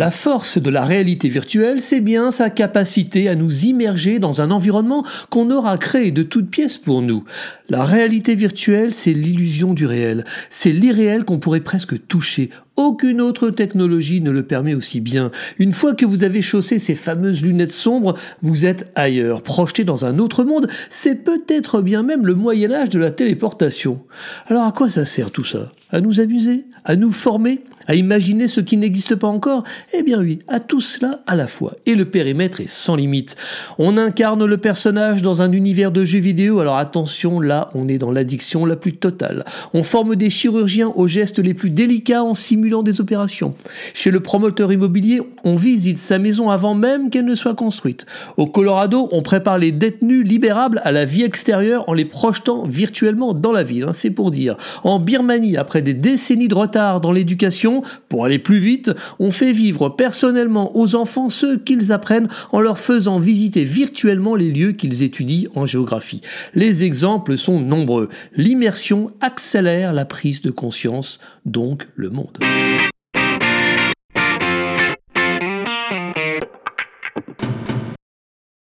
La force de la réalité virtuelle, c'est bien sa capacité à nous immerger dans un environnement qu'on aura créé de toutes pièces pour nous. La réalité virtuelle, c'est l'illusion du réel. C'est l'irréel qu'on pourrait presque toucher. Aucune autre technologie ne le permet aussi bien. Une fois que vous avez chaussé ces fameuses lunettes sombres, vous êtes ailleurs, projeté dans un autre monde. C'est peut-être bien même le Moyen Âge de la téléportation. Alors à quoi ça sert tout ça? À nous amuser? À nous former? À imaginer ce qui n'existe pas encore? Eh bien oui, à tout cela à la fois. Et le périmètre est sans limite. On incarne le personnage dans un univers de jeux vidéo, alors attention, là on est dans l'addiction la plus totale. On forme des chirurgiens aux gestes les plus délicats en simulant des opérations. Chez le promoteur immobilier, on visite sa maison avant même qu'elle ne soit construite. Au Colorado, on prépare les détenus libérables à la vie extérieure en les projetant virtuellement dans la ville, hein, c'est pour dire. En Birmanie, après des décennies de retard dans l'éducation, pour aller plus vite, on fait vivre personnellement aux enfants ce qu'ils apprennent en leur faisant visiter virtuellement les lieux qu'ils étudient en géographie. Les exemples sont nombreux. L'immersion accélère la prise de conscience, donc le monde.